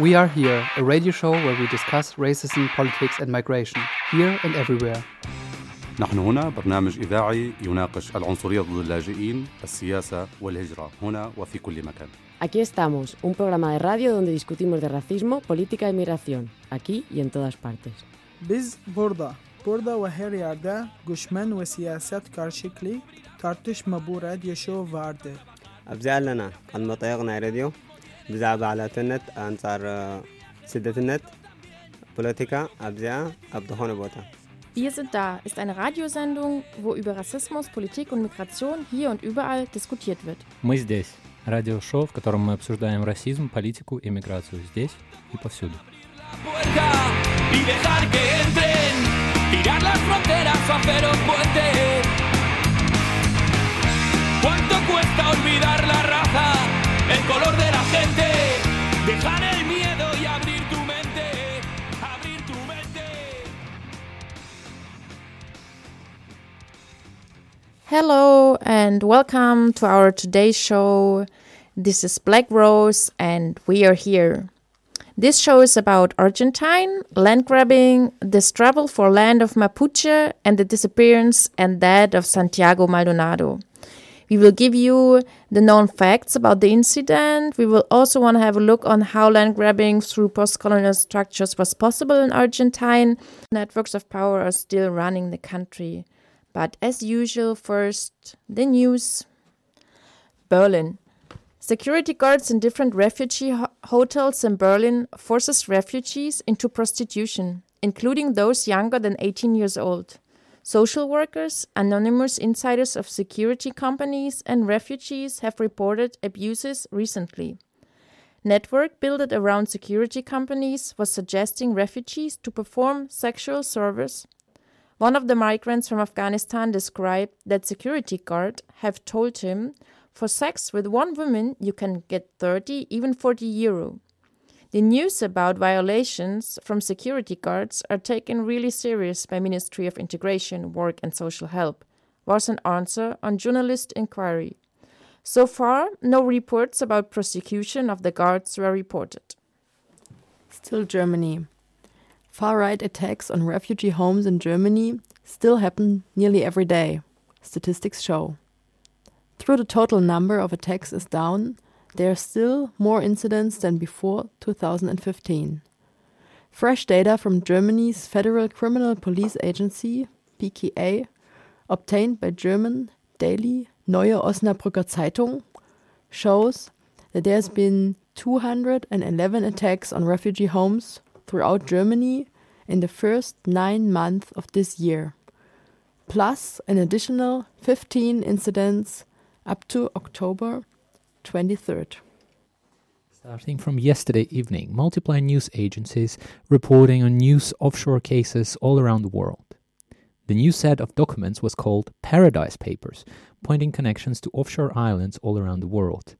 We Are Here, a radio show where we discuss racism, politics and migration, here and everywhere. نحن هنا برنامج إذاعي يناقش العنصرية ضد اللاجئين، السياسة والهجرة هنا وفي كل مكان. Aquí estamos, un programa de radio donde discutimos de racismo, política y migración, aquí y en todas partes. Biz burada, burada ve her yerde göçmen ve siyaset karşılıklı tartışma bu radyo show vardı. أبزع لنا المطيقنا راديو ብዛዕባ ዓላትነት ኣንጻር ስደትነት ፖለቲካ ኣብዚኣ ኣብ ዝኾነ ቦታ Wir sind da ist eine Radiosendung, wo über Rassismus, Politik und Migration hier und überall diskutiert wird. Мы здесь. Радиошоу, в котором мы обсуждаем расизм, политику и миграцию здесь и повсюду. y dejar que entren, tirar las fronteras o hacer un puente. ¿Cuánto cuesta olvidar la raza, El color de la gente? Dejar el miedo y abrir tu mente, abrir tu mente. Hello and welcome to our today's show. This is Black Rose and we are here. This show is about Argentine, land grabbing, the struggle for land of Mapuche, and the disappearance and death of Santiago Maldonado. We will give you the known facts about the incident. We will also want to have a look on how land grabbing through post-colonial structures was possible in Argentine. Networks of power are still running the country. But as usual, first, the news. Berlin. Security guards in different refugee ho- hotels in Berlin forces refugees into prostitution, including those younger than 18 years old. Social workers, anonymous insiders of security companies, and refugees have reported abuses recently. Network built around security companies was suggesting refugees to perform sexual service. One of the migrants from Afghanistan described that security guard have told him for sex with one woman you can get 30 even 40 euro. The news about violations from security guards are taken really serious by Ministry of Integration, Work and Social Help, was an answer on journalist inquiry. So far, no reports about prosecution of the guards were reported. Still Germany. Far right attacks on refugee homes in Germany still happen nearly every day, statistics show. Though the total number of attacks is down, there are still more incidents than before 2015. Fresh data from Germany's Federal Criminal Police Agency, BKA, obtained by German daily Neue Osnabrücker Zeitung, shows that there has been 211 attacks on refugee homes throughout Germany in the first nine months of this year, plus an additional 15 incidents up to October 23rd. Starting from yesterday evening, multiply news agencies reporting on news offshore cases all around the world. The new set of documents was called Paradise Papers, pointing connections to offshore islands all around the world,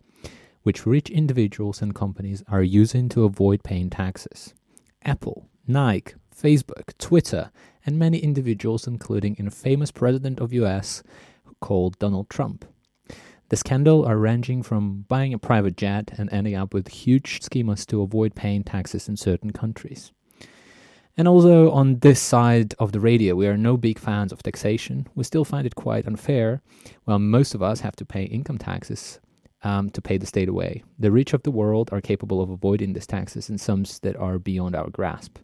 which rich individuals and companies are using to avoid paying taxes. Apple, Nike, Facebook, Twitter, and many individuals, including a famous president of US called Donald Trump. The scandal are ranging from buying a private jet and ending up with huge schemas to avoid paying taxes in certain countries. And although on this side of the radio we are no big fans of taxation, we still find it quite unfair. While most of us have to pay income taxes um, to pay the state away, the rich of the world are capable of avoiding these taxes in sums that are beyond our grasp.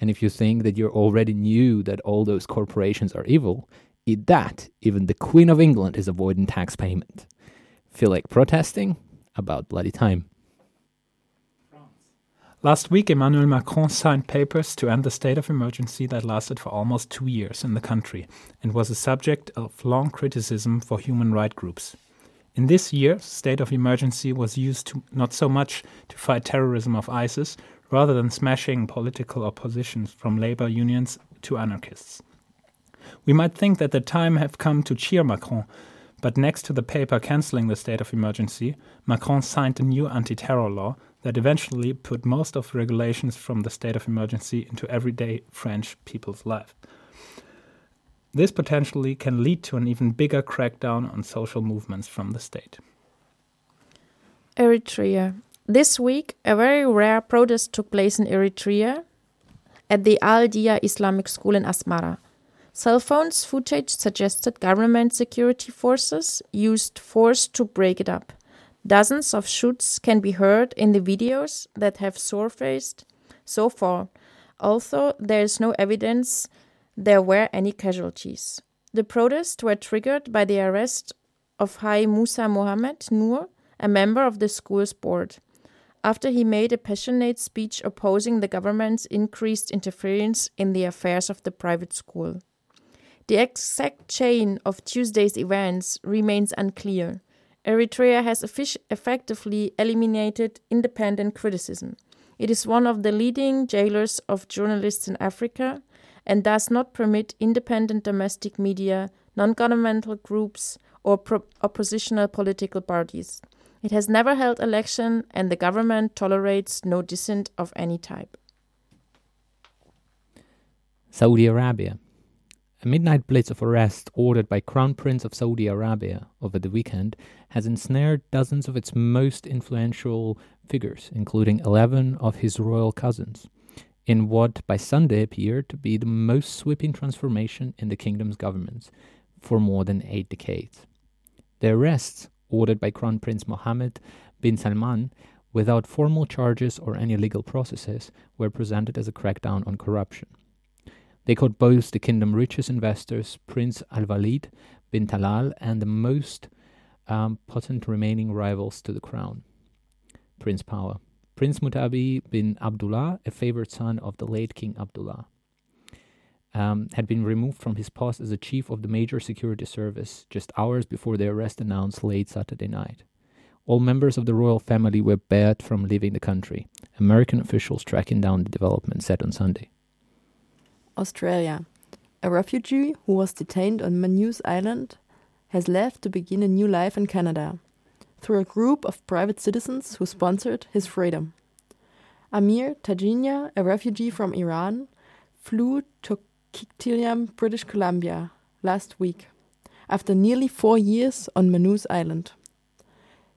And if you think that you already knew that all those corporations are evil, that. Even the Queen of England is avoiding tax payment. Feel like protesting? About bloody time. Last week, Emmanuel Macron signed papers to end the state of emergency that lasted for almost two years in the country and was a subject of long criticism for human rights groups. In this year, state of emergency was used to not so much to fight terrorism of ISIS, rather than smashing political opposition from labor unions to anarchists. We might think that the time have come to cheer Macron, but next to the paper cancelling the state of emergency, Macron signed a new anti-terror law that eventually put most of the regulations from the state of emergency into everyday French people's life. This potentially can lead to an even bigger crackdown on social movements from the state. Eritrea. This week, a very rare protest took place in Eritrea at the Al Dia Islamic School in Asmara. Cell phones footage suggested government security forces used force to break it up. Dozens of shoots can be heard in the videos that have surfaced so far, although there is no evidence there were any casualties. The protests were triggered by the arrest of Hai Musa Mohammed Noor, a member of the school's board, after he made a passionate speech opposing the government's increased interference in the affairs of the private school. The exact chain of Tuesday's events remains unclear. Eritrea has effectively eliminated independent criticism. It is one of the leading jailers of journalists in Africa and does not permit independent domestic media, non governmental groups, or oppositional political parties. It has never held election and the government tolerates no dissent of any type. Saudi Arabia. A midnight blitz of arrests ordered by Crown Prince of Saudi Arabia over the weekend has ensnared dozens of its most influential figures, including 11 of his royal cousins, in what by Sunday appeared to be the most sweeping transformation in the kingdom's governments for more than eight decades. The arrests, ordered by Crown Prince Mohammed bin Salman, without formal charges or any legal processes, were presented as a crackdown on corruption. They caught both the kingdom's richest investors, Prince Al Walid bin Talal, and the most um, potent remaining rivals to the crown, Prince Power. Prince Mutaib bin Abdullah, a favored son of the late King Abdullah, um, had been removed from his post as a chief of the major security service just hours before the arrest announced late Saturday night. All members of the royal family were barred from leaving the country, American officials tracking down the development said on Sunday. Australia. A refugee who was detained on Manus Island has left to begin a new life in Canada through a group of private citizens who sponsored his freedom. Amir Taghinia, a refugee from Iran, flew to Coquitlam, British Columbia, last week, after nearly four years on Manus Island.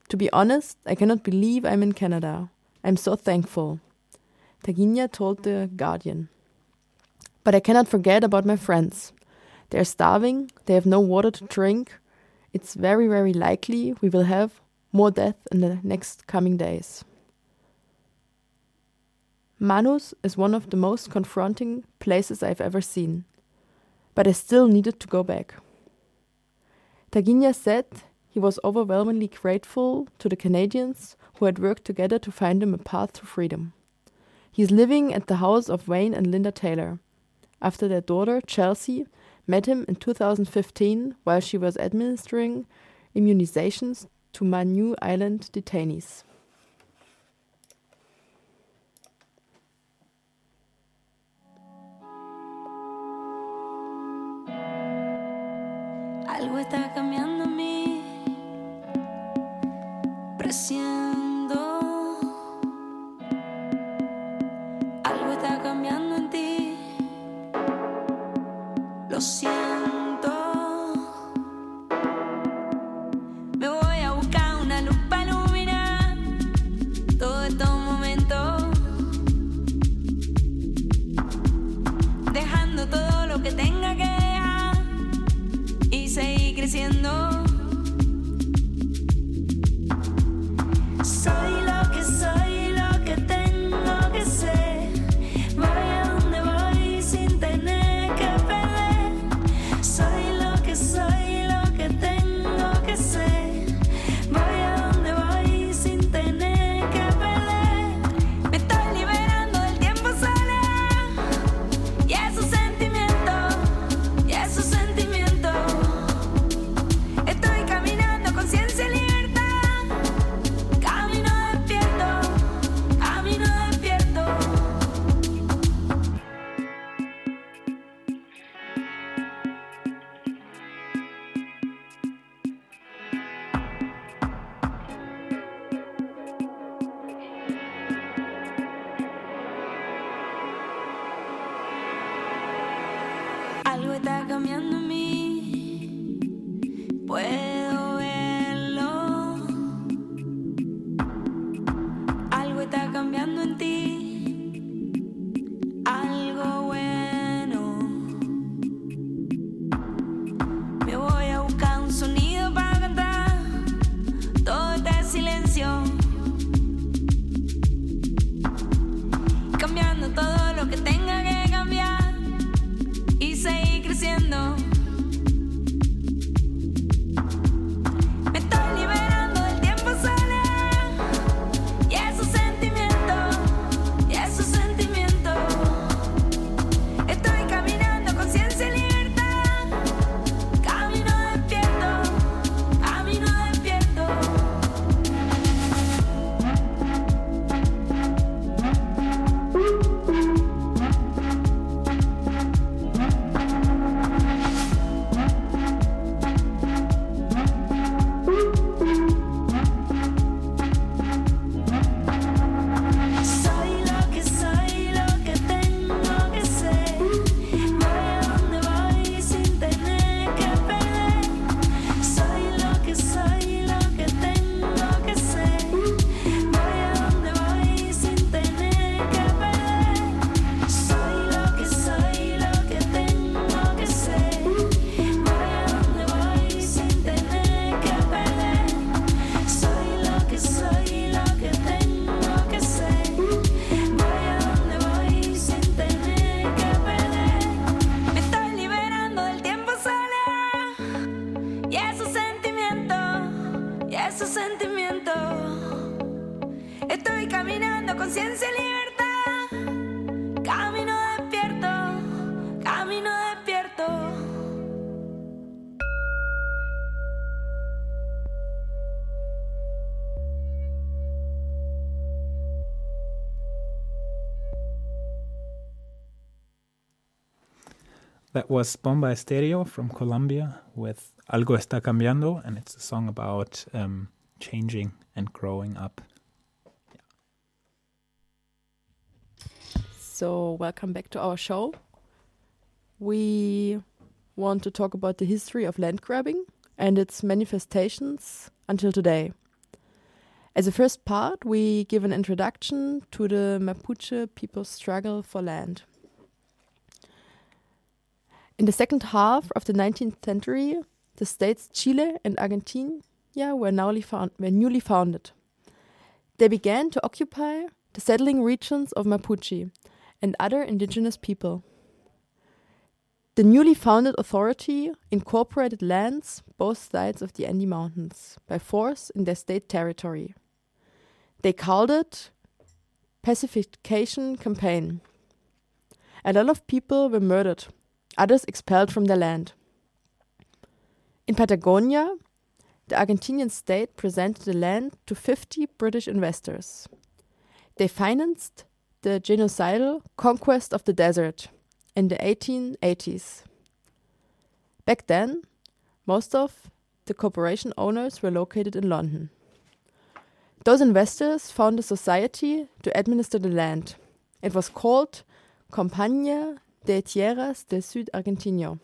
To be honest, I cannot believe I'm in Canada. I'm so thankful. Taghinia told The Guardian. But I cannot forget about my friends. They are starving, they have no water to drink. It's very, very likely we will have more death in the next coming days. Manus is one of the most confronting places I've ever seen, but I still needed to go back. Taghinia said he was overwhelmingly grateful to the Canadians who had worked together to find him a path to freedom. He is living at the house of Wayne and Linda Taylor, after their daughter, Chelsea, met him in 2015 while she was administering immunizations to Manu Island detainees. Algo está cambiando en mí. Siento. That was Bomba Estéreo from Colombia with Algo Está Cambiando, and it's a song about um, changing and growing up. So, welcome back to our show. We want to talk about the history of land grabbing and its manifestations until today. As a first part, we give an introduction to the Mapuche people's struggle for land. In the second half of the 19th century, the states Chile and Argentina were, newly found, were newly founded. They began to occupy the settling regions of Mapuche and other indigenous people. The newly founded authority incorporated lands both sides of the Andes Mountains by force in their state territory. They called it pacification campaign. A lot of people were murdered, others expelled from their land. In Patagonia, the Argentinian state presented the land to 50 British investors. They financed the genocidal conquest of the desert in the 1880s. Back then, most of the corporation owners were located in London. Those investors founded a society to administer the land. It was called Compañía de Tierras del Sud Argentino.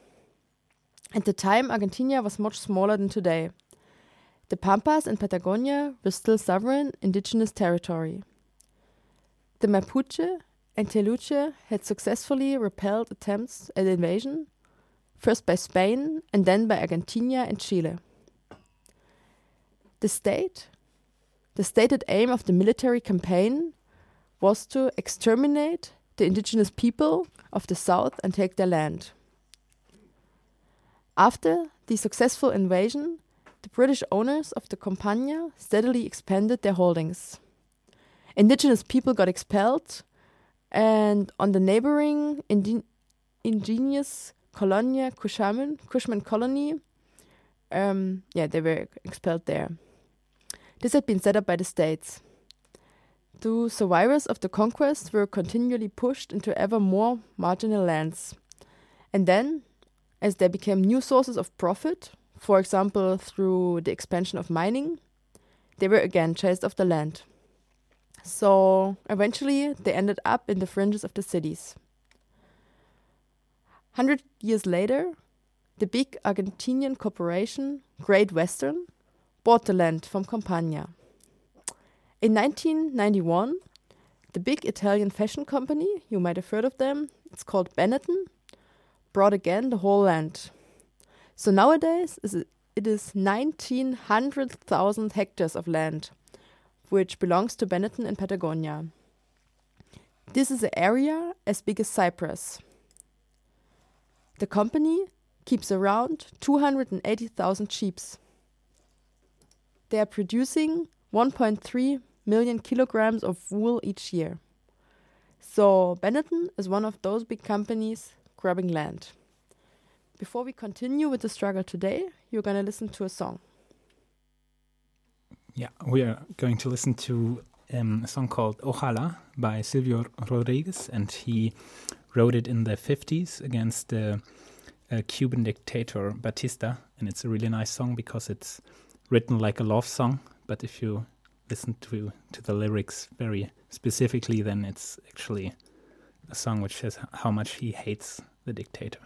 At the time, Argentina was much smaller than today. The Pampas and Patagonia were still sovereign indigenous territory. The Mapuche and Tehuelche had successfully repelled attempts at invasion, first by Spain and then by Argentina and Chile. The state, the stated aim of the military campaign was to exterminate the indigenous people of the south and take their land. After the successful invasion, the British owners of the Campania steadily expanded their holdings. Indigenous people got expelled, and on the neighboring indi- ingenious Colonia Cushamen, Cushman colony, um, yeah, they were expelled there. This had been set up by the states. The survivors of the conquest were continually pushed into ever more marginal lands. And then, as there became new sources of profit, for example through the expansion of mining, they were again chased off the land. So eventually they ended up in the fringes of the cities. Hundred years later, the big Argentinian corporation Great Western bought the land from Campania. In 1991, the big Italian fashion company, you might have heard of them, it's called Benetton, brought again the whole land. So nowadays it is 1900,000 hectares of land, which belongs to Benetton in Patagonia. This is an area as big as Cyprus. The company keeps around 280,000 sheep. They are producing 1.3 million kilograms of wool each year. So Benetton is one of those big companies grabbing land. Before we continue with the struggle today, you're going to listen to a song. Yeah, we are going to listen to um, a song called Ojalá by Silvio Rodriguez, and he wrote it in the 50s against the uh, Cuban dictator Batista. And it's a really nice song because it's written like a love song, but if you listen to, to the lyrics very specifically, then it's actually a song which says how much he hates the dictator.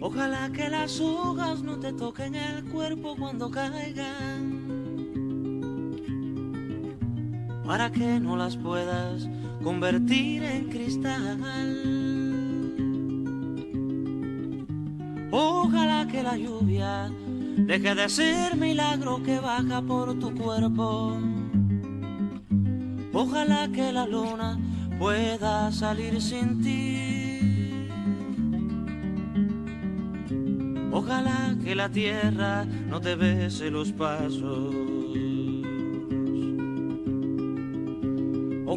Ojalá que las hojas no te toquen el cuerpo cuando caigan, para que no las puedas convertir en cristal. Ojalá que la lluvia deje de ser milagro que baja por tu cuerpo. Ojalá que la luna pueda salir sin ti. Ojalá que la tierra no te bese los pasos.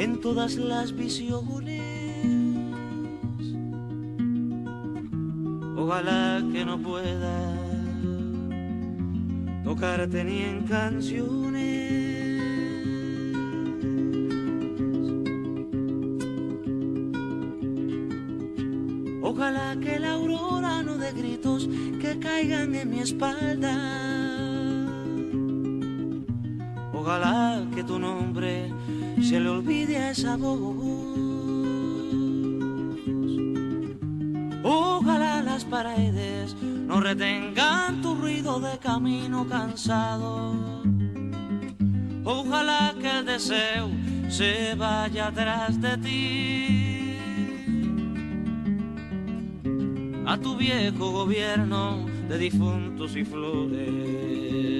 en todas las visiones. Ojalá que no pueda tocarte ni en canciones. Ojalá que la aurora no dé gritos que caigan en mi espalda. Ojalá que tu nombre se le olvide a esa voz. Ojalá las paredes no retengan tu ruido de camino cansado. Ojalá que el deseo se vaya atrás de ti. A tu viejo gobierno de difuntos y flores.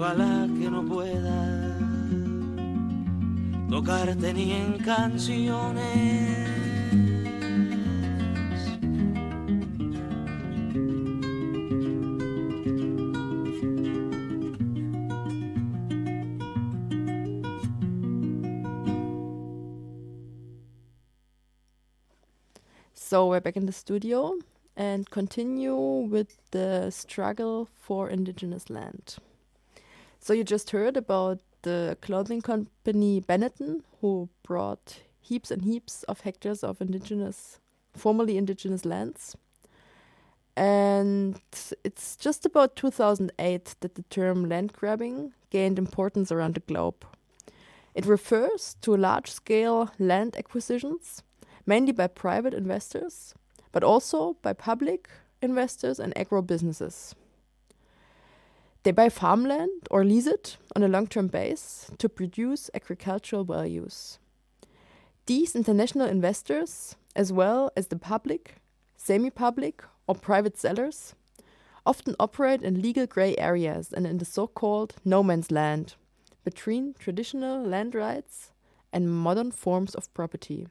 Ojalá que no pueda tocarte ni en canciones. So we're back in the studio and continue with the struggle for indigenous land. So you just heard about the clothing company Benetton, who brought heaps and heaps of hectares of indigenous, formerly indigenous lands. And it's just about 2008 that the term land grabbing gained importance around the globe. It refers to large scale land acquisitions, mainly by private investors, but also by public investors and agro businesses. They buy farmland or lease it on a long term base to produce agricultural values. These international investors, as well as the public, semi public, or private sellers, often operate in legal gray areas and in the so called no man's land between traditional land rights and modern forms of property.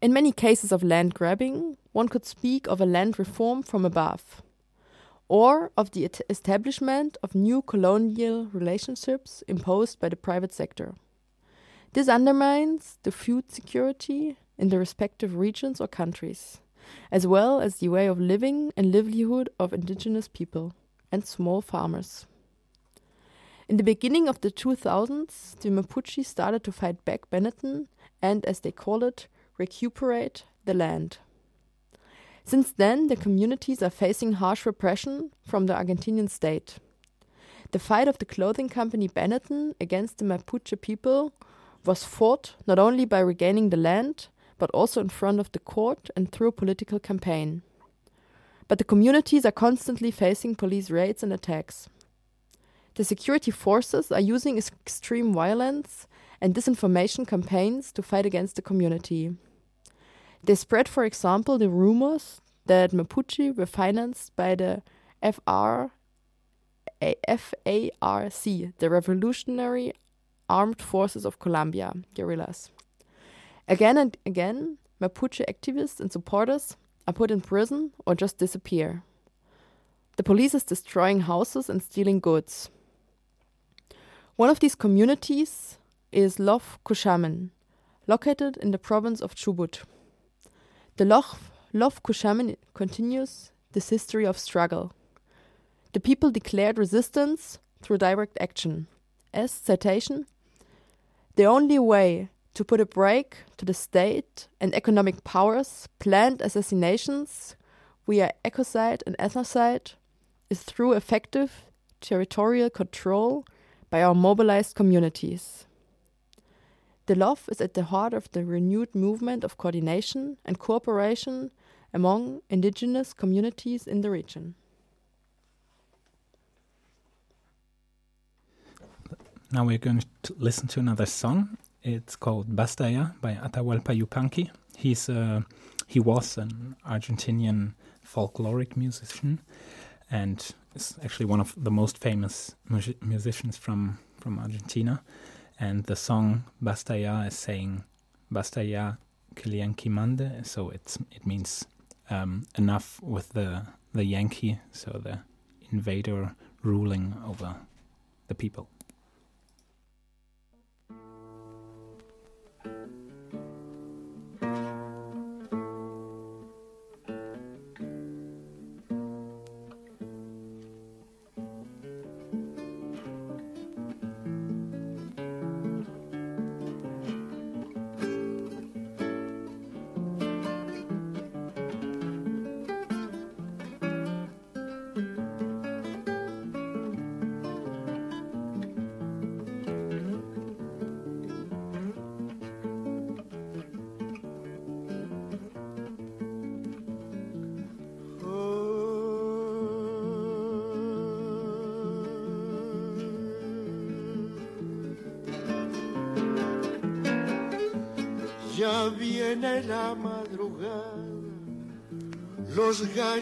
In many cases of land grabbing, one could speak of a land reform from above or of the establishment of new colonial relationships imposed by the private sector. This undermines the food security in the respective regions or countries, as well as the way of living and livelihood of indigenous people and small farmers. In the beginning of the 2000s, the Mapuche started to fight back Benetton and, as they call it, recuperate the land. Since then, the communities are facing harsh repression from the Argentinian state. The fight of the clothing company Benetton against the Mapuche people was fought not only by regaining the land, but also in front of the court and through a political campaign. But the communities are constantly facing police raids and attacks. The security forces are using extreme violence and disinformation campaigns to fight against the community. They spread, for example, the rumors that Mapuche were financed by the a FARC, the Revolutionary Armed Forces of Colombia, guerrillas. Again and again, Mapuche activists and supporters are put in prison or just disappear. The police is destroying houses and stealing goods. One of these communities is Lof Kushamen, located in the province of Chubut. The Lof, Lof Kushamen continues this history of struggle. The people declared resistance through direct action. As citation, the only way to put a break to the state and economic powers' planned assassinations via ecocide and ethnocide is through effective territorial control by our mobilized communities. The love is at the heart of the renewed movement of coordination and cooperation among indigenous communities in the region. Now we're going to listen to another song. It's called Bastaya by Atahualpa Yupanqui. He's uh, he was an Argentinian folkloric musician and is actually one of the most famous mu- musicians from, from Argentina. And the song Bastaya is saying Bastaya que el Yankee mande, so it's it means um, enough with the the Yankee, so the invader ruling over the people.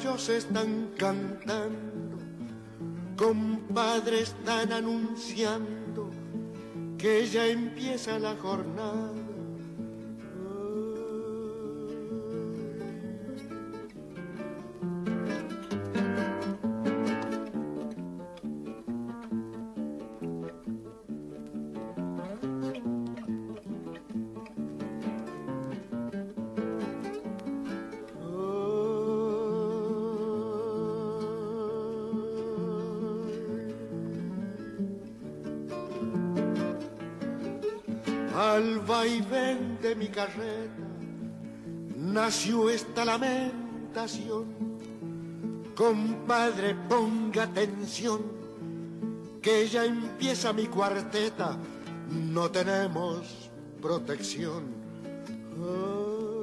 Gallos están cantando, compadres están anunciando que ya empieza la jornada. Esta lamentación. Compadre, ponga atención, que ya empieza mi cuarteta, no tenemos protección. Trabajo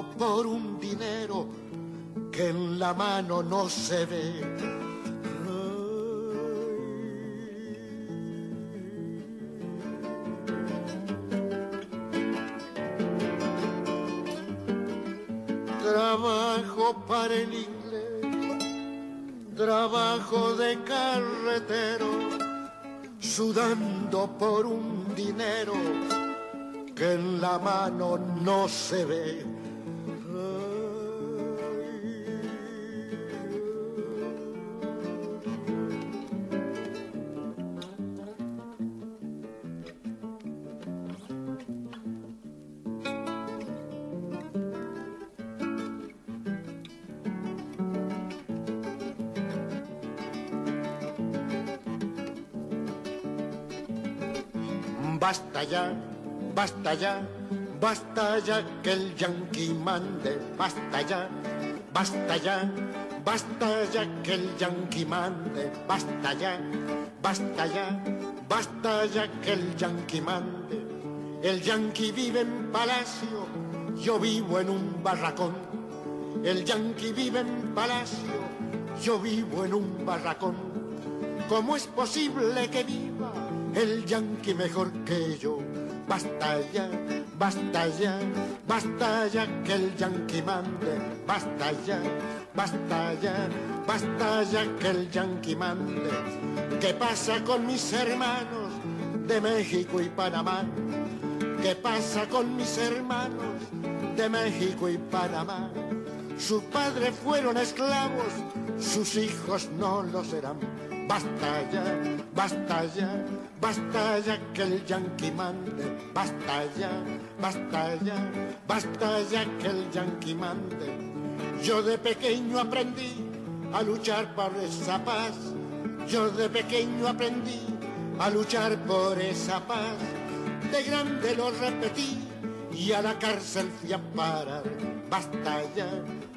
por un dinero que en la mano no se ve. Trabajo para el inglés, trabajo de carretero, sudando por un dinero que en la mano no se ve. Basta ya, basta ya que el yanqui mande, basta ya, basta ya, basta ya que el yanqui mande, basta ya, basta ya, basta ya que el yanqui mande. El yanqui vive en palacio, yo vivo en un barracón. El yanqui vive en palacio, yo vivo en un barracón. ¿Cómo es posible que viva el yanqui mejor que yo? Basta ya, basta ya, basta ya que el yanqui mande. Basta ya, basta ya, basta ya que el yanqui mande. ¿Qué pasa con mis hermanos de México y Panamá? ¿Qué pasa con mis hermanos de México y Panamá? Sus padres fueron esclavos, sus hijos no lo serán. Basta ya, basta ya, basta ya que el yanqui mande. Basta ya, basta ya, basta ya que el yanqui mande. Yo de pequeño aprendí a luchar por esa paz. Yo de pequeño aprendí a luchar por esa paz. De grande lo repetí y a la cárcel fui a parar. Basta ya,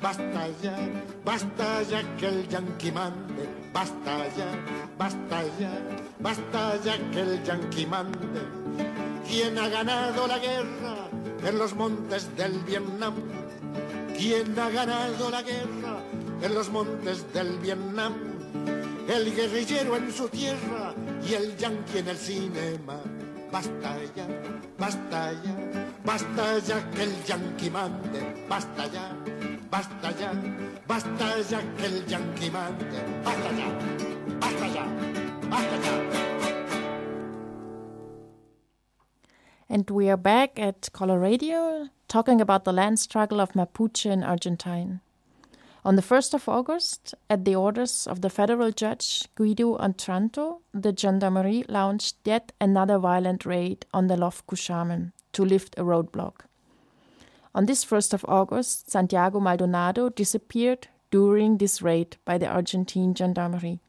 basta ya, basta ya que el yanqui mande. Basta ya, basta ya, basta ya que el yanqui mande. ¿Quién ha ganado la guerra en los montes del Vietnam? ¿Quién ha ganado la guerra en los montes del Vietnam? El guerrillero en su tierra y el yanqui en el cinema. Basta ya, basta ya, basta ya que el yanqui mande. Basta ya, basta ya, basta ya que el mande. Basta ya, basta ya, basta ya. And we are back at Coloradio talking about the land struggle of Mapuche in Argentine. On the 1st of August, at the orders of the federal judge Guido Otranto, the gendarmerie launched yet another violent raid on the Lof Kushamen to lift a roadblock. On this 1st of August, Santiago Maldonado disappeared during this raid by the Argentine gendarmerie.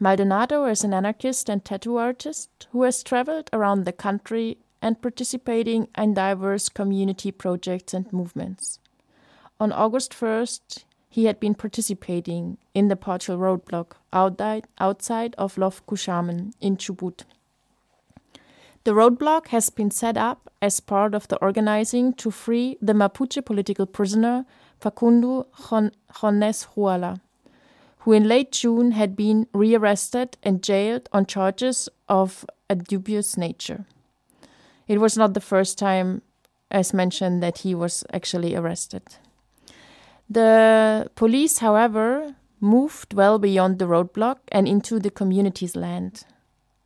Maldonado is an anarchist and tattoo artist who has traveled around the country and participating in diverse community projects and movements. On August 1st, he had been participating in the partial roadblock outside, of Lof Kushamen in Chubut. The roadblock has been set up as part of the organizing to free the Mapuche political prisoner Facundo Jones Huala, who in late June had been rearrested and jailed on charges of a dubious nature. It was not the first time, as mentioned, that he was actually arrested. The police, however, moved well beyond the roadblock and into the community's land,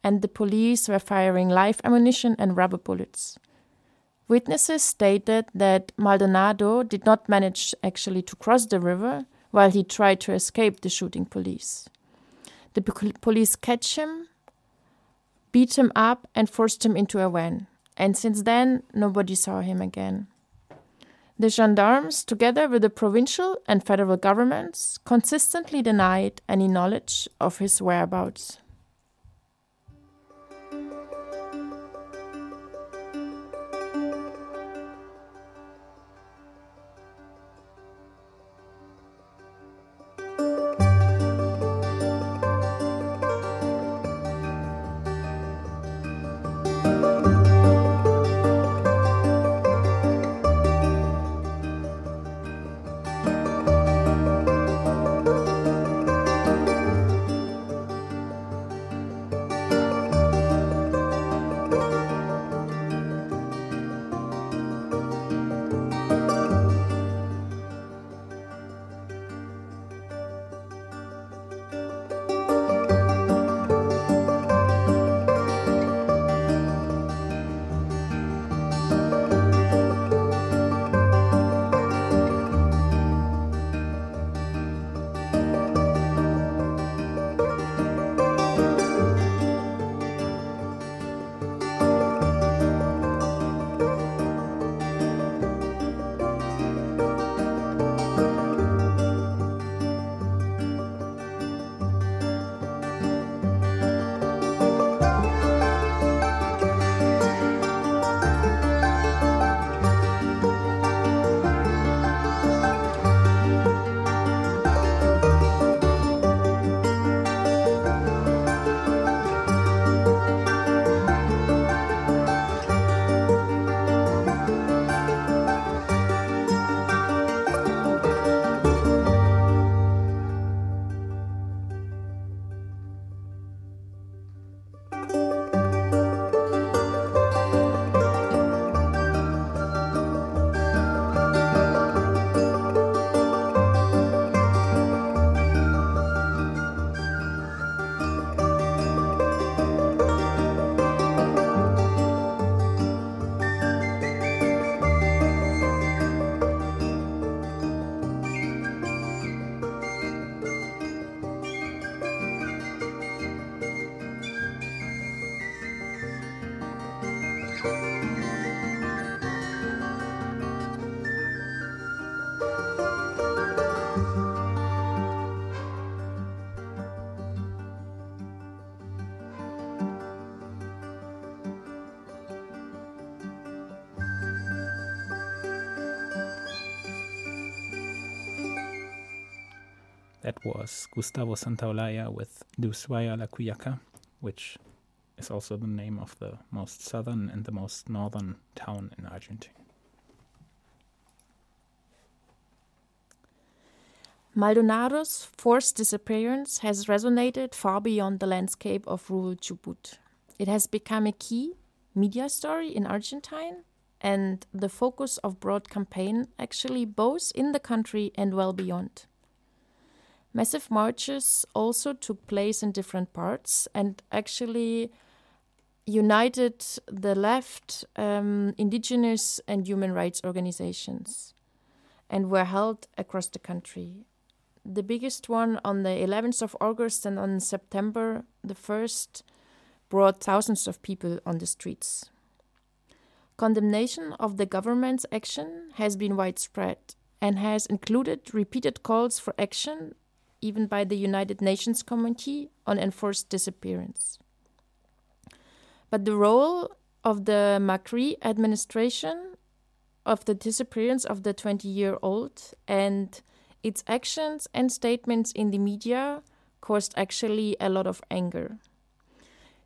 and the police were firing live ammunition and rubber bullets. Witnesses stated that Maldonado did not manage actually to cross the river while he tried to escape the shooting police. The police catch him, beat him up, and forced him into a van. And since then, nobody saw him again. The gendarmes, together with the provincial and federal governments, consistently denied any knowledge of his whereabouts. Was Gustavo Santaolalla with De Ushuaia a La Quiaca, which is also the name of the most southern and the most northern town in Argentina. Maldonado's forced disappearance has resonated far beyond the landscape of rural Chubut. It has become a key media story in Argentine and the focus of broad campaign actually both in the country and well beyond. Massive marches also took place in different parts and actually united the left, um, indigenous, and human rights organizations and were held across the country. The biggest one on the 11th of August and on September the 1st brought thousands of people on the streets. Condemnation of the government's action has been widespread and has included repeated calls for action, even by the United Nations Committee on Enforced Disappearance. But the role of the Macri administration of the disappearance of the 20 year old and its actions and statements in the media caused actually a lot of anger.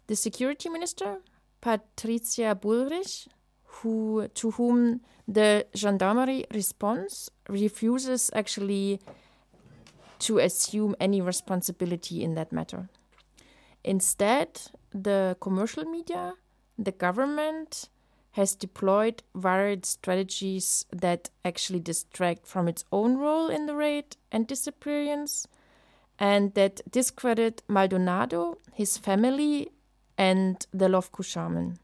The security minister, Patricia Bullrich, who, to whom the gendarmerie responds, refuses actually to assume any responsibility in that matter. Instead, the commercial media, the government, has deployed varied strategies that actually distract from its own role in the raid and disappearance, and that discredit Maldonado, his family, and the Lof Cushamen.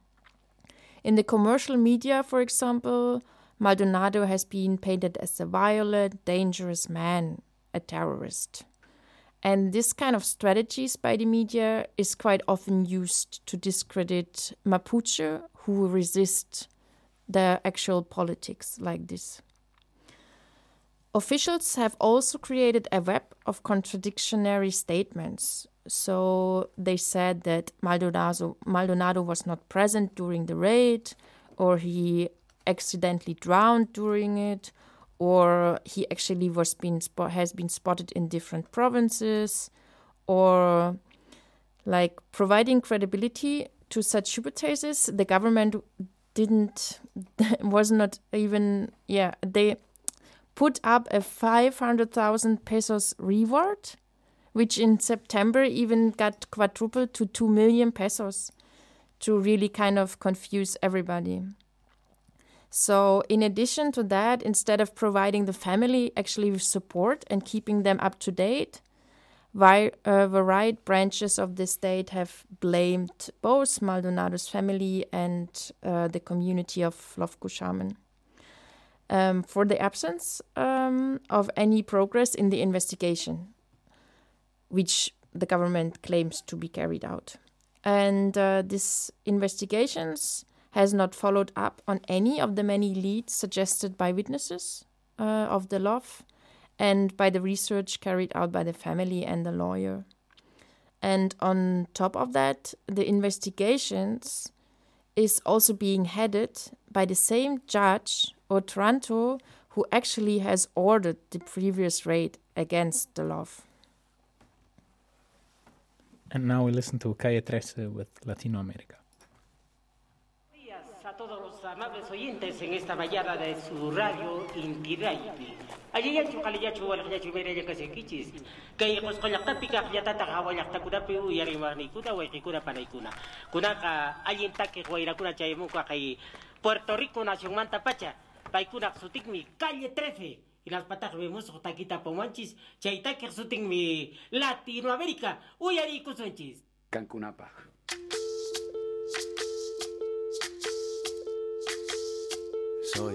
In the commercial media, for example, Maldonado has been painted as a violent, dangerous man, a terrorist. And this kind of strategies by the media is quite often used to discredit Mapuche who resist the actual politics like this. Officials have also created a web of contradictory statements. So they said that Maldonado, Maldonado was not present during the raid, or he accidentally drowned during it, or he actually was been has been spotted in different provinces, or like providing credibility to such hypotheses. The government didn't was not even yeah they put up a 500,000 pesos reward, which in September even got quadrupled to 2 million pesos to really kind of confuse everybody. So, in addition to that, instead of providing the family actually with support and keeping them up to date, vi- uh, varied branches of the state have blamed both Maldonado's family and uh, the community of Lof Cushamen um, for the absence um, of any progress in the investigation, which the government claims to be carried out. And uh, this investigations has not followed up on any of the many leads suggested by witnesses uh, of the Lof and by the research carried out by the family and the lawyer. And on top of that, the investigations is also being headed by the same judge Otranto who actually has ordered the previous raid against the Lof. And now we listen to Calle 13 with Latino America. todos los amables oyentes en esta mañana de su radio Intiraipi. Allí ya chuca ya chuca ya chuca ya casi kichis. Que hijos con la tápica ya tata hawa ya takuna piu ya rimani kuna wa kuna para kuna. Kuna ka allí en taque guaira kuna chayemu ka kai Puerto Rico nación manta pacha. Paikuna sutikmi calle 13 y las patas vemos o taquita pomanchis, chaita que mi Latinoamérica, uyari kusunchis. Cancunapa. Soy,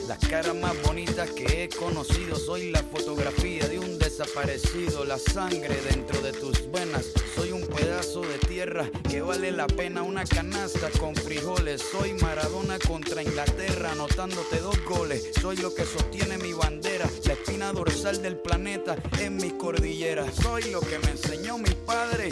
Las caras más bonitas que he conocido. Soy la fotografía de un desaparecido. La sangre dentro de tus venas. Soy un pedazo de tierra que vale la pena una canasta con frijoles. Soy Maradona contra Inglaterra, anotándote dos goles. Soy lo que sostiene mi bandera, la espina dorsal del planeta en mis cordilleras. Soy lo que me enseñó mi padre.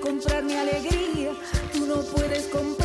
comprar mi alegría, tú no puedes comprar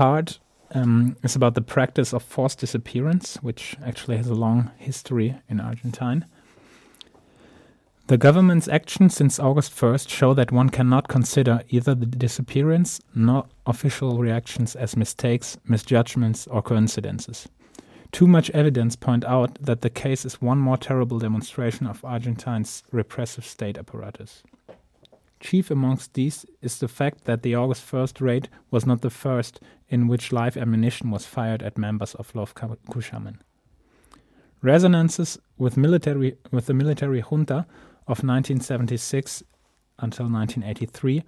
part um, is about the practice of forced disappearance, which actually has a long history in Argentine. The government's actions since August 1st show that one cannot consider either the disappearance nor official reactions as mistakes, misjudgments, or coincidences. Too much evidence point out that the case is one more terrible demonstration of Argentine's repressive state apparatus. Chief amongst these is the fact that the August 1st raid was not the first in which live ammunition was fired at members of Lof Cushamen. Resonances with military with the military junta of 1976 until 1983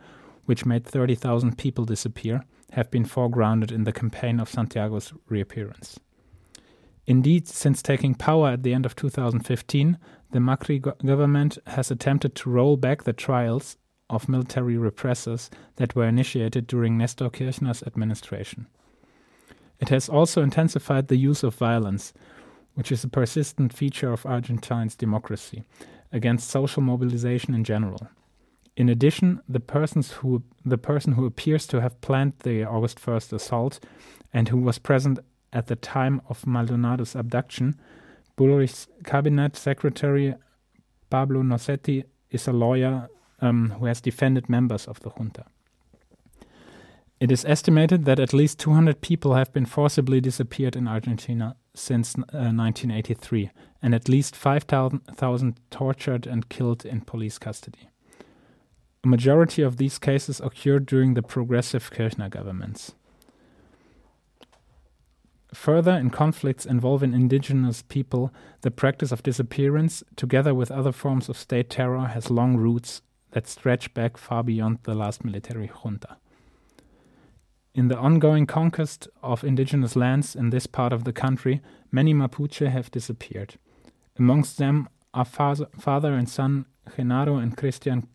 which made 30,000 people disappear, have been foregrounded in the campaign of Santiago's reappearance. Indeed, since taking power at the end of 2015, the Macri go- government has attempted to roll back the trials of military repressors that were initiated during Nestor Kirchner's administration. It has also intensified the use of violence, which is a persistent feature of Argentine's democracy, against social mobilization in general. In addition, the persons who the person who appears to have planned the August 1st assault and who was present at the time of Maldonado's abduction, Bullrich's cabinet secretary Pablo Nocetti is a lawyer um, who has defended members of the junta. It is estimated that at least 200 people have been forcibly disappeared in Argentina since uh, 1983, and at least 5,000 tortured and killed in police custody. A majority of these cases occurred during the progressive Kirchner governments. Further, in conflicts involving indigenous people, the practice of disappearance, together with other forms of state terror, has long roots that stretch back far beyond the last military junta. In the ongoing conquest of indigenous lands in this part of the country, many Mapuche have disappeared. Amongst them are father and son Genaro and Christian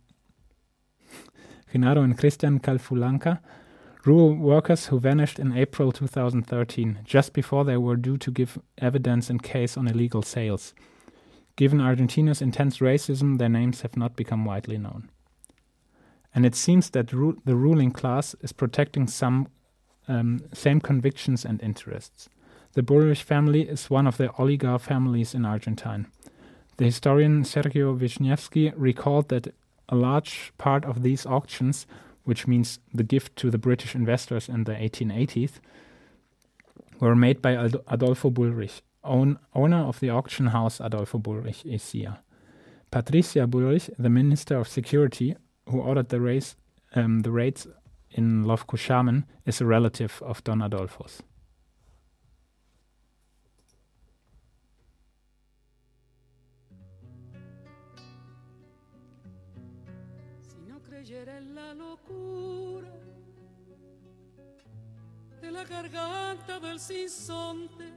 Genaro and Christian Calfulanca, rural workers who vanished in April 2013, just before they were due to give evidence in case on illegal sales. Given Argentina's intense racism, their names have not become widely known. And it seems that ru- the ruling class is protecting some um, same convictions and interests. The Bullrich family is one of the oligarch families in Argentine. The historian Sergio Wischñevsky recalled that a large part of these auctions, which means the gift to the British investors in the 1880s, were made by Ad- Adolfo Bullrich, own, owner of the auction house Adolfo Bullrich here. Patricia Bullrich, the Minister of Security, who ordered the, race, um, the raids in Los Cushamen, is a relative of Don Adolfo's. Garganta del sinsonte,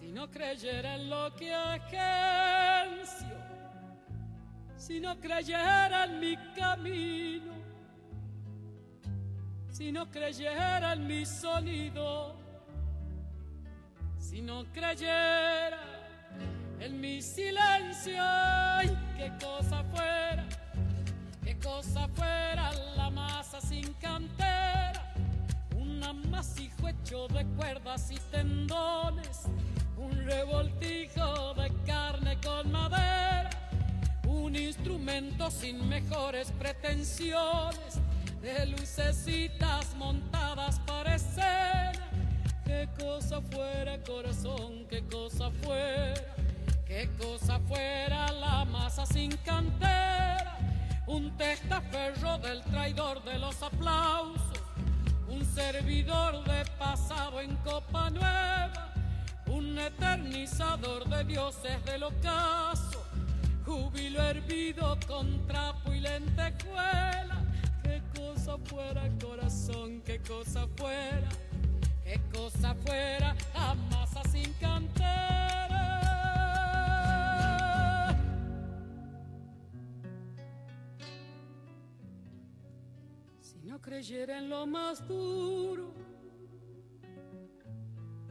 si no creyera en lo que agencio, si no creyera en mi camino, si no creyera en mi sonido, si no creyera en mi silencio, ay, qué cosa fuera, qué cosa fuera la masa sin cantera, un amasijo hecho de cuerdas y tendones, un revoltijo de carne con madera, un instrumento sin mejores pretensiones, de lucecitas montadas para escena. Qué cosa fuera corazón, qué cosa fuera, qué cosa fuera la masa sin cantera, un testaferro del traidor de los aplausos, un servidor de pasado en copa nueva, eternizador de dioses del ocaso, júbilo hervido con trapo y lentejuela. Qué cosa fuera corazón, qué cosa fuera, qué cosa fuera la masa sin cantera. Si no creyera en lo más duro,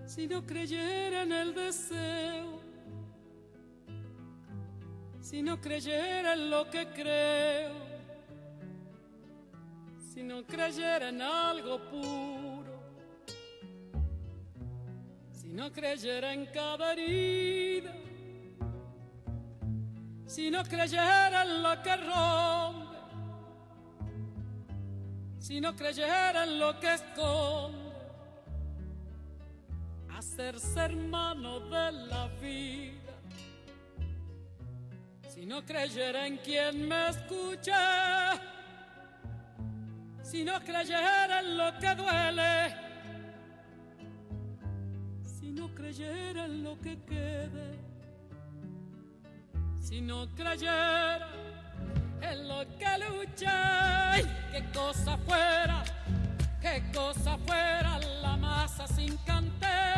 si no creyera en el deseo, si no creyera en lo que creo, si no creyera en algo puro, si no creyera en cada herida, si no creyera en lo que rompe, si no creyera en lo que esconde, hacerse hermano de la vida, si no creyera en quien me escucha, si no creyera en lo que duele, si no creyera en lo que quede, si no creyera en lo que lucha, ay, qué cosa fuera, qué cosa fuera la masa sin amasijo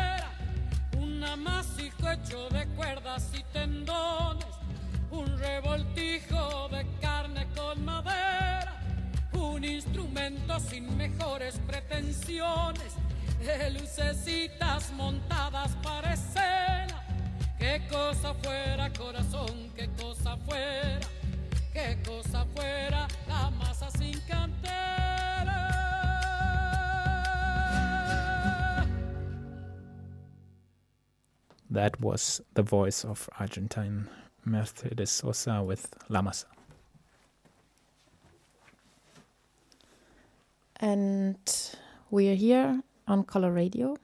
hecho de cuerdas y tendones, un revoltijo de carne con madera, un instrumento sin mejores pretensiones, de lucecitas montadas para escena. Qué cosa fuera, corazón, qué cosa fuera, qué cosa fuera la masa sin cantera. That was the voice of Argentine Mercedes Sosa with La Masa. And we are here on Coloradio.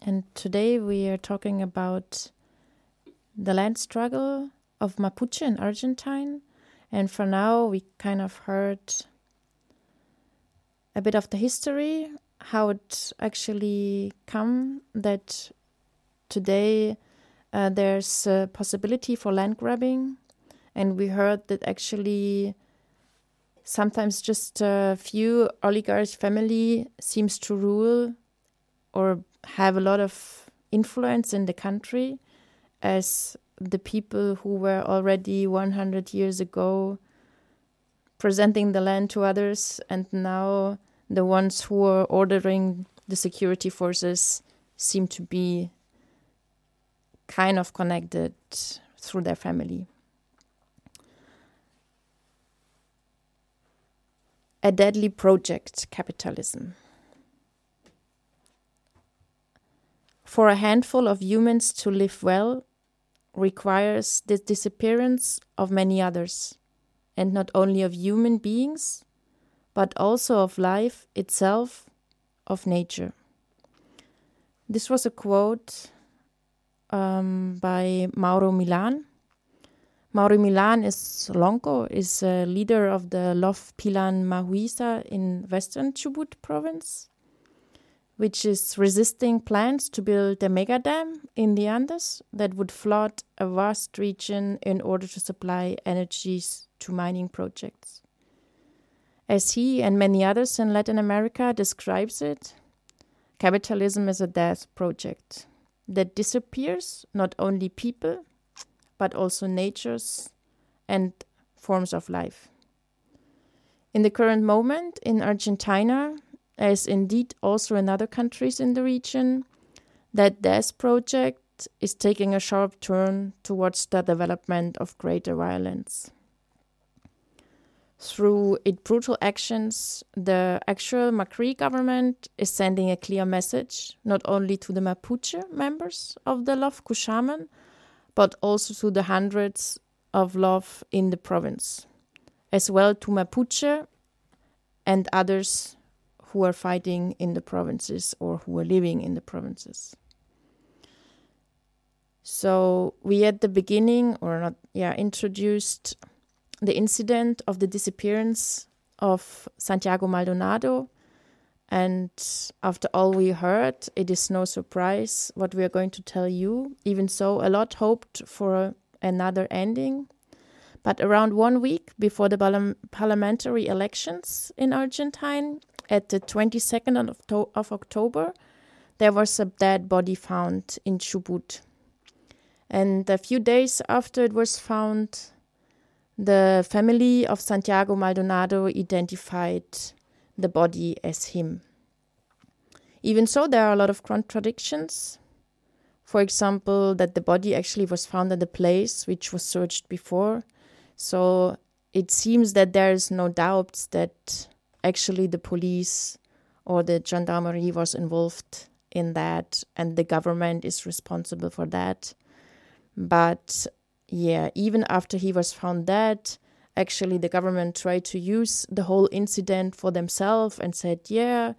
And today we are talking about the land struggle of Mapuche in Argentine. And for now, we kind of heard a bit of the history, how it actually come that today uh, there's a possibility for land grabbing. And we heard that actually sometimes just a few oligarch family seems to rule or have a lot of influence in the country as the people who were already 100 years ago presenting the land to others and now the ones who are ordering the security forces seem to be kind of connected through their family a deadly project capitalism for a handful of humans to live well requires the disappearance of many others, and not only of human beings, but also of life itself, of nature. This was a quote um, by Mauro Milan. Mauro Milan is Lonco, is a leader of the Lof Pillán Mahuiza in western Chubut province which is resisting plans to build a mega dam in the Andes that would flood a vast region in order to supply energies to mining projects. As he and many others in Latin America describes it, capitalism is a death project that disappears not only people but also natures and forms of life. In the current moment in Argentina, as indeed also in other countries in the region, that death project is taking a sharp turn towards the development of greater violence. Through its brutal actions, the actual Macri government is sending a clear message not only to the Mapuche members of the Lof Cushamen, but also to the hundreds of Lof in the province, as well to Mapuche and others who are fighting in the provinces or who are living in the provinces. So we at the beginning, or not, yeah, introduced the incident of the disappearance of Santiago Maldonado. And after all we heard, it is no surprise what we are going to tell you. Even so, a lot hoped for another ending. But around one week before the parliam- parliamentary elections in Argentine, at the 22nd of, of October, there was a dead body found in Chubut. And a few days after it was found, the family of Santiago Maldonado identified the body as him. Even so, there are a lot of contradictions. For example, that the body actually was found at the place which was searched before. So it seems that there is no doubt that actually the police or the gendarmerie was involved in that and the government is responsible for that but yeah even after he was found dead actually the government tried to use the whole incident for themselves and said, yeah,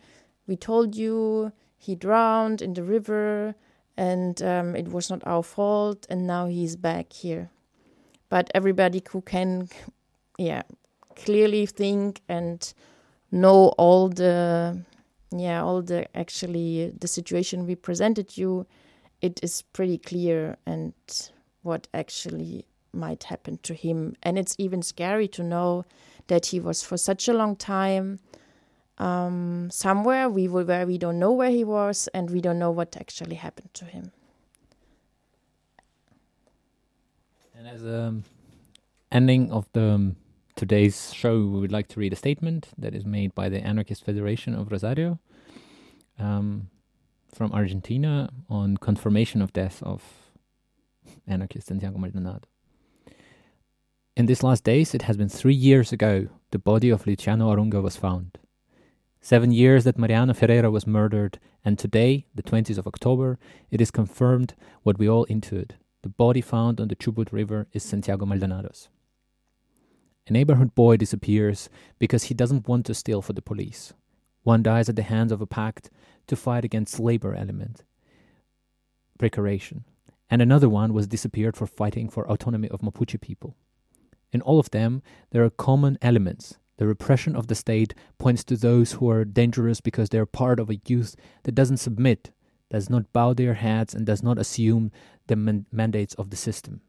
we told you he drowned in the river and um, it was not our fault and now he's back here. But everybody who can, yeah, clearly think and know all the, yeah, all the actually the situation we presented you, it is pretty clear and what actually might happen to him. And it's even scary to know that he was for such a long time um, somewhere we will, where we don't know where he was and we don't know what actually happened to him. And as a um, ending of the um, today's show, we would like to read a statement that is made by the Anarchist Federation of Rosario um, from Argentina on confirmation of death of anarchist Santiago Maldonado. In these last days, it has been three years ago the body of Luciano Arruga was found. Seven years that Mariano Ferreyra was murdered, and today, the 20th of October, it is confirmed what we all intuit. The body found on the Chubut River is Santiago Maldonado's. A neighborhood boy disappears because he doesn't want to steal for the police. One dies at the hands of a pact to fight against labor element, precaration, and another one was disappeared for fighting for autonomy of Mapuche people. In all of them, there are common elements. The repression of the state points to those who are dangerous because they are part of a youth that doesn't submit, does not bow their heads, and does not assume the man- mandates of the system.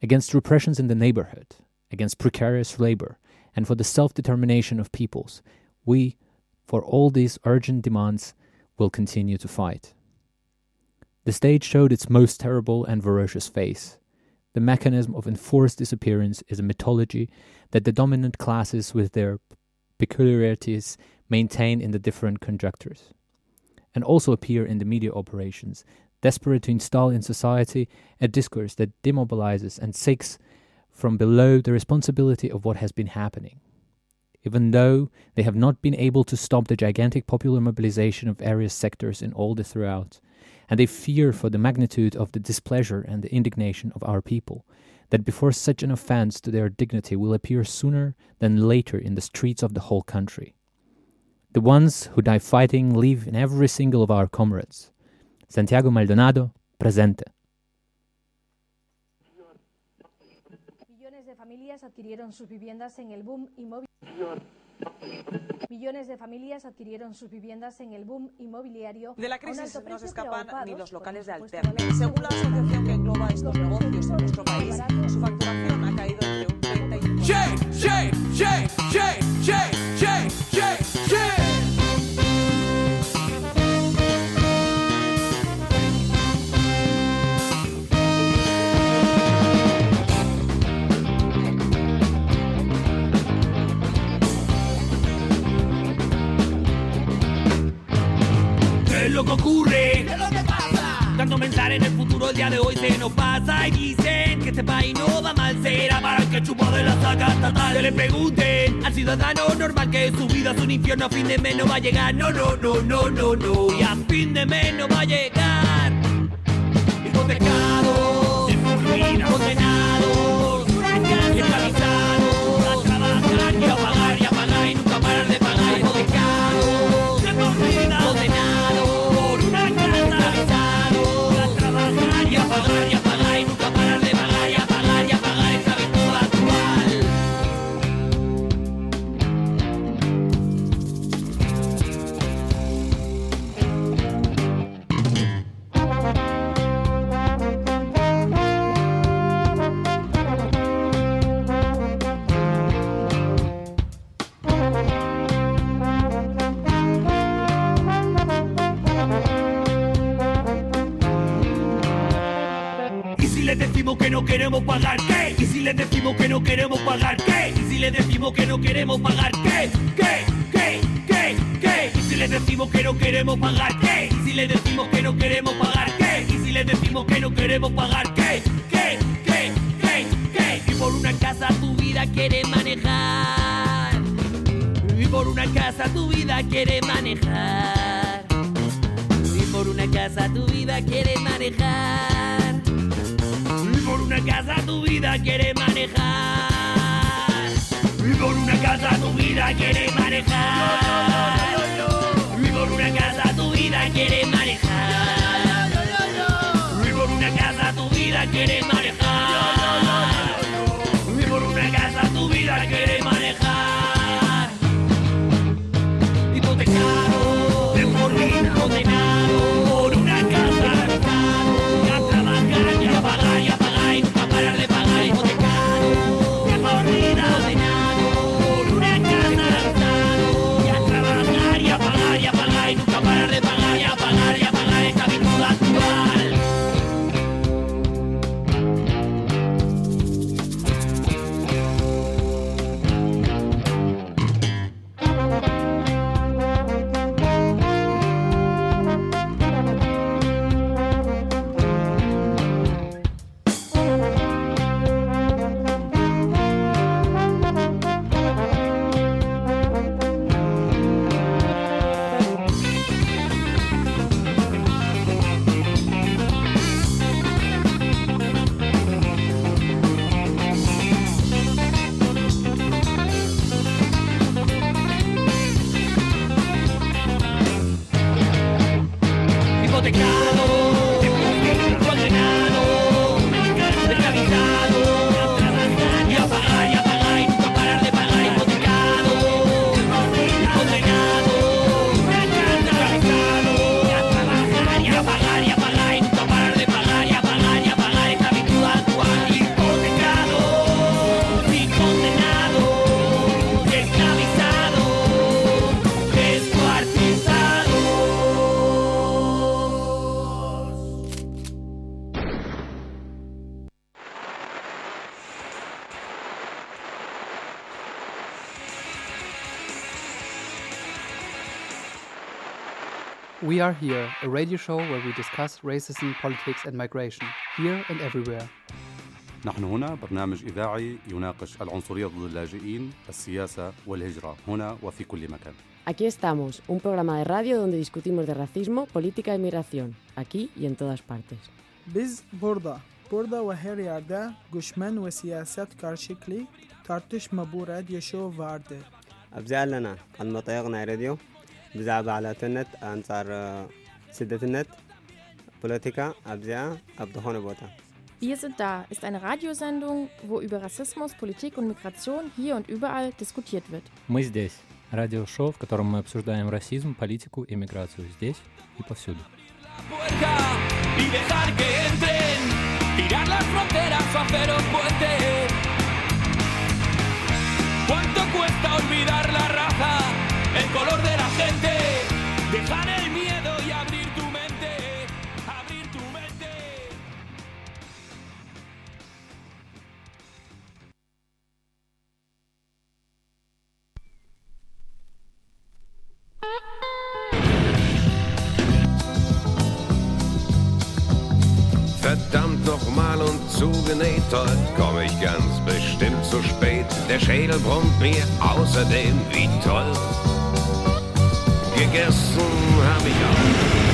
Against repressions in the neighborhood, against precarious labor, and for the self determination of peoples, we, for all these urgent demands, will continue to fight. The state showed its most terrible and ferocious face. The mechanism of enforced disappearance is a mythology that the dominant classes, with their peculiarities, maintain in the different conjunctures, and also appear in the media operations, desperate to install in society a discourse that demobilizes and seeks from below the responsibility of what has been happening. Even though they have not been able to stop the gigantic popular mobilization of various sectors in all the throughout, and they fear for the magnitude of the displeasure and the indignation of our people, that before such an offense to their dignity will appear sooner than later in the streets of the whole country. The ones who die fighting live in every single of our comrades. Santiago Maldonado, presente. Millones de familias adquirieron sus viviendas en el boom inmobiliario. Millones de familias adquirieron sus viviendas en el boom inmobiliario. De la crisis no se escapan ni los locales de alterna. Según la asociación que engloba estos negocios en nuestro país, su facturación ha caído entre un 30 y un 40%. Pensar en el futuro, el día de hoy se nos pasa y dicen que este país no va mal, será para el que chupa de la saca estatal. Que le pregunten al ciudadano normal que su vida es un infierno, a fin de mes no va a llegar. No, no, no, no, no, no, y a fin de mes no va a llegar. Hipotecados, condenados, ¿Y si le decimos que no queremos pagar qué? ¿Y si le decimos que no queremos pagar qué? ¿Qué? ¿Qué? ¿Qué? ¿Qué? ¿Y si le decimos que no queremos pagar qué? ¿Y si le decimos que no queremos pagar qué? ¿Y si le decimos que no queremos pagar qué? ¿Qué? ¿Qué? ¿Qué? ¿Qué? Y por una casa tu vida quiere manejar. Y por una casa tu vida quiere manejar. Y por una casa tu vida quiere manejar vida quiere manejar. Y por una casa tu vida quiere manejar. Y por una casa tu vida quiere manejar. Y por una casa tu vida quiere manejar. Are Here, a radio show where we discuss racism, politics and migration, here and everywhere. نحن هنا برنامج إذاعي يناقش العنصرية ضد اللاجئين، السياسة والهجرة هنا وفي كل مكان. Aquí estamos, un programa de radio donde discutimos de racismo, política y migración, aquí y en todas partes. Biz burada, burada ve her yerde ve siyaset tartışma bu radyo show vardı. ብዛዕባ ዓላትነት ኣንጻር አ፣ ስደትነት ፖለቲካ ኣብዚኣ ኣብ ዝኾነ ቦታ Wir sind da ist eine Radiosendung, wo über Rassismus, Politik und Migration hier und überall diskutiert wird. Мы здесь. Радиошоу, в котором мы обсуждаем расизм, политику и миграцию здесь и повсюду. y dejar que entren, tirar las fronteras o haceros puentes. ¿Cuánto cuesta olvidar la raza, El color de la gente? Dejar el miedo y abrir tu mente, abrir tu mente. Verdammt nochmal und zugenäht, heute komm ich ganz bestimmt zu spät. Der Schädel brummt mir außerdem wie toll. Gegessen hab ich auch.